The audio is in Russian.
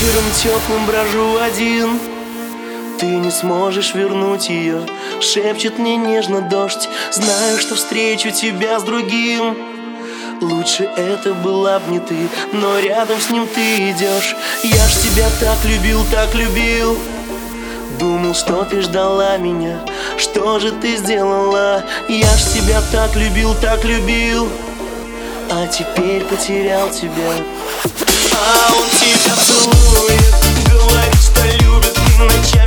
Вечером теплым брожу один. Ты не сможешь вернуть ее Шепчет мне нежно дождь. Знаю, что встречу тебя с другим. Лучше это была б не ты Но рядом с ним ты идешь Я ж тебя так любил, так любил. Думал, что ты ждала меня. Что же ты сделала? Я ж тебя так любил, так любил. А теперь потерял тебя а он тебя целует, говорит, что любит и ночами